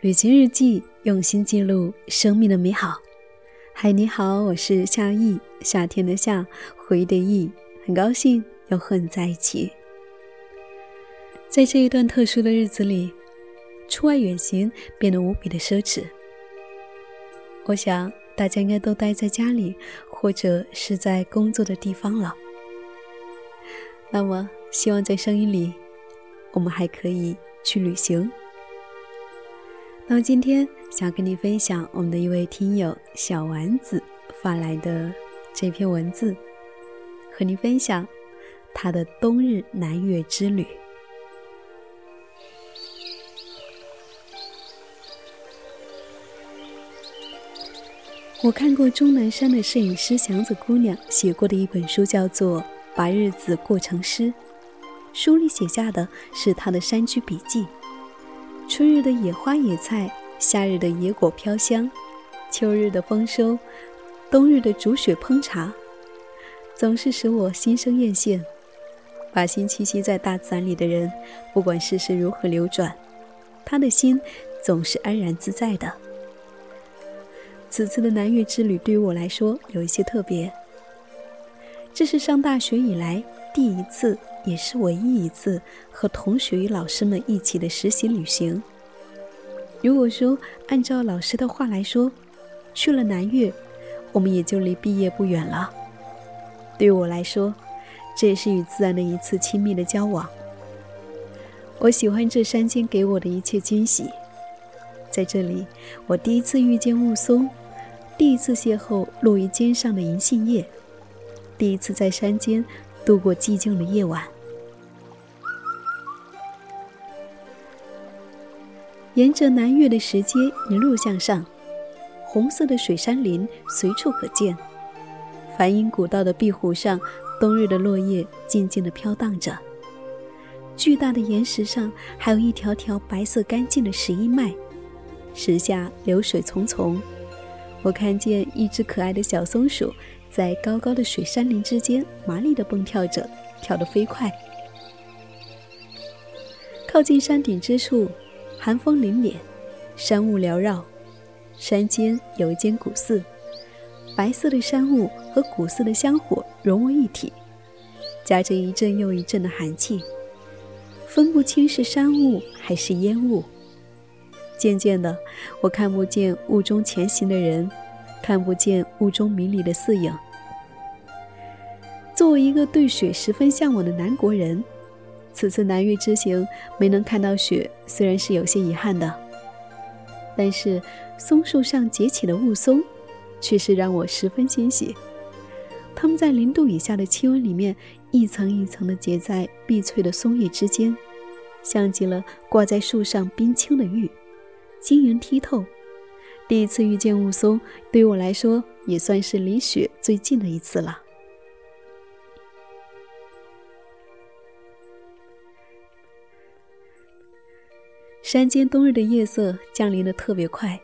旅行日记，用心记录生命的美好。嗨，你好，我是夏意，夏天的夏，回忆的忆，很高兴又和你在一起。在这一段特殊的日子里，出外远行变得无比的奢侈。我想大家应该都待在家里，或者是在工作的地方了。那么，希望在声音里，我们还可以去旅行。那么今天想跟你分享我们的一位听友小丸子发来的这篇文字，和你分享他的冬日南岳之旅。我看过终南山的摄影师祥子姑娘写过的一本书，叫做《把日子过成诗》，书里写下的是她的山居笔记。春日的野花野菜，夏日的野果飘香，秋日的丰收，冬日的煮雪烹茶，总是使我心生艳羡。把心栖息在大自然里的人，不管世事如何流转，他的心总是安然自在的。此次的南岳之旅对于我来说有一些特别，这是上大学以来第一次。也是唯一一次和同学与老师们一起的实习旅行。如果说按照老师的话来说，去了南岳，我们也就离毕业不远了。对我来说，这也是与自然的一次亲密的交往。我喜欢这山间给我的一切惊喜。在这里，我第一次遇见雾凇，第一次邂逅落于肩上的银杏叶，第一次在山间度过寂静的夜晚。沿着南岳的石阶一路向上，红色的水杉林随处可见。梵音古道的壁虎上，冬日的落叶静静地飘荡着。巨大的岩石上还有一条条白色干净的石英脉，石下流水淙淙。我看见一只可爱的小松鼠在高高的水杉林之间麻利地蹦跳着，跳得飞快。靠近山顶之处。寒风凛冽，山雾缭绕，山间有一间古寺，白色的山雾和古寺的香火融为一体，夹着一阵又一阵的寒气，分不清是山雾还是烟雾。渐渐的，我看不见雾中前行的人，看不见雾中迷离的四影。作为一个对雪十分向往的南国人。此次南岳之行没能看到雪，虽然是有些遗憾的，但是松树上结起的雾凇，却是让我十分欣喜。它们在零度以下的气温里面，一层一层的结在碧翠的松叶之间，像极了挂在树上冰清的玉，晶莹剔透。第一次遇见雾凇，对于我来说，也算是离雪最近的一次了。山间冬日的夜色降临的特别快，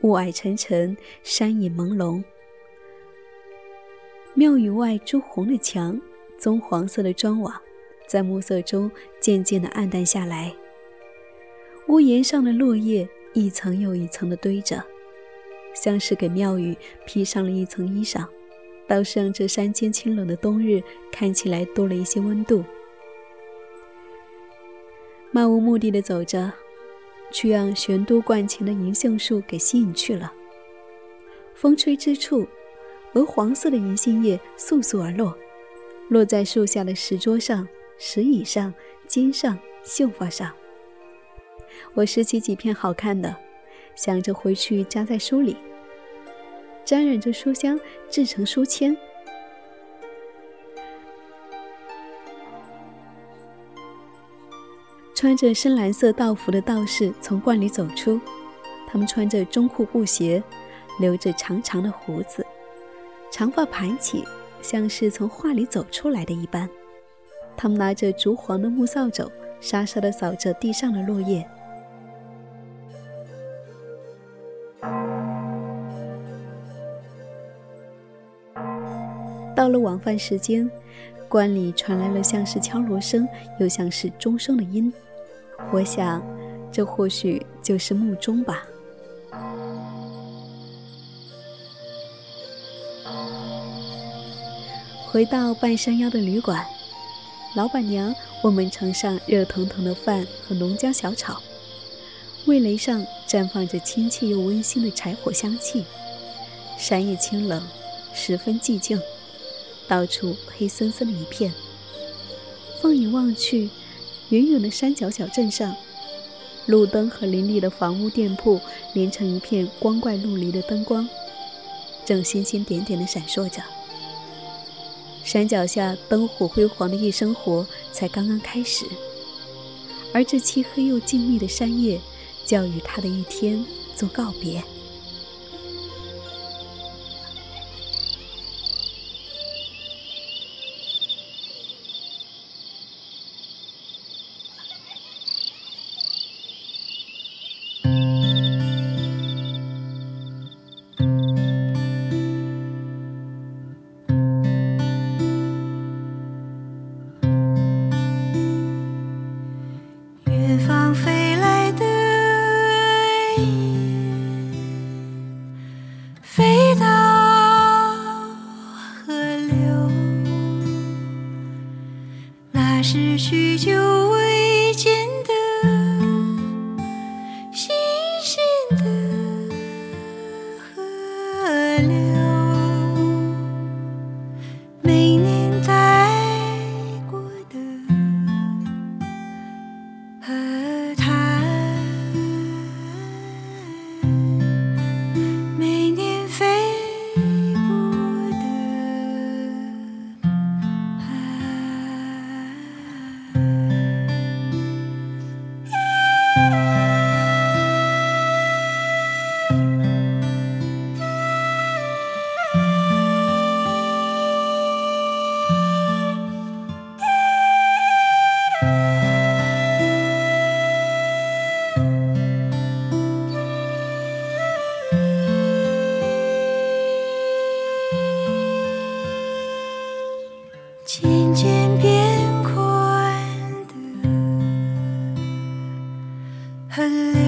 雾霭沉沉，山影朦胧。庙宇外朱红的墙，棕黄色的砖瓦，在暮色中渐渐的暗淡下来。屋檐上的落叶一层又一层的堆着，像是给庙宇披上了一层衣裳，倒是让这山间清冷的冬日看起来多了一些温度。漫无目的的走着，却让玄都观前的银杏树给吸引去了。风吹之处，鹅黄色的银杏叶簌簌而落，落在树下的石桌上、石椅上、肩上、秀发上。我拾起几片好看的，想着回去夹在书里，沾染着书香，制成书签。穿着深蓝色道服的道士从观里走出，他们穿着中裤布鞋，留着长长的胡子，长发盘起，像是从画里走出来的一般。他们拿着竹黄的木扫帚，沙沙地扫着地上的落叶。到了晚饭时间，观里传来了像是敲锣声，又像是钟声的音。我想，这或许就是墓中吧。回到半山腰的旅馆，老板娘为我们盛上热腾腾的饭和浓椒小炒，味蕾上绽放着亲切又温馨的柴火香气。山野清冷，十分寂静，到处黑森森的一片。放眼望去，远远的山脚小镇上，路灯和林立的房屋店铺连成一片光怪陆离的灯光，正星星点点的闪烁着。山脚下灯火辉煌的夜生活才刚刚开始，而这漆黑又静谧的山夜，就要与他的一天做告别。是许久天空。